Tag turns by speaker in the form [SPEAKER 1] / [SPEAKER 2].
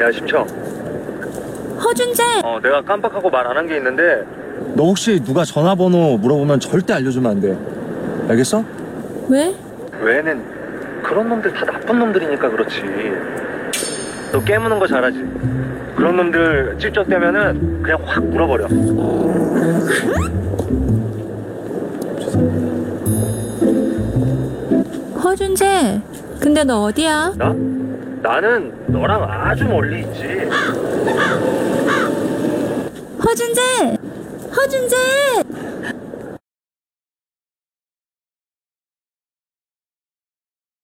[SPEAKER 1] 야 심청
[SPEAKER 2] 허준재!
[SPEAKER 1] 어 내가 깜빡하고 말 안 한 게 있는데 너 혹시 누가 전화번호 물어보면 절대 알려주면 안 돼 알겠어?
[SPEAKER 2] 왜?
[SPEAKER 1] 왜는 그런 놈들 다 나쁜 놈들이니까 그렇지 너 깨무는 거 잘하지 그런 놈들 찝쩍대면은 그냥 확 물어버려
[SPEAKER 2] 허준재, 근데 너 어디야?
[SPEAKER 1] 나? 나는 너랑 아주 멀리 있지
[SPEAKER 2] 허준재! 허준재!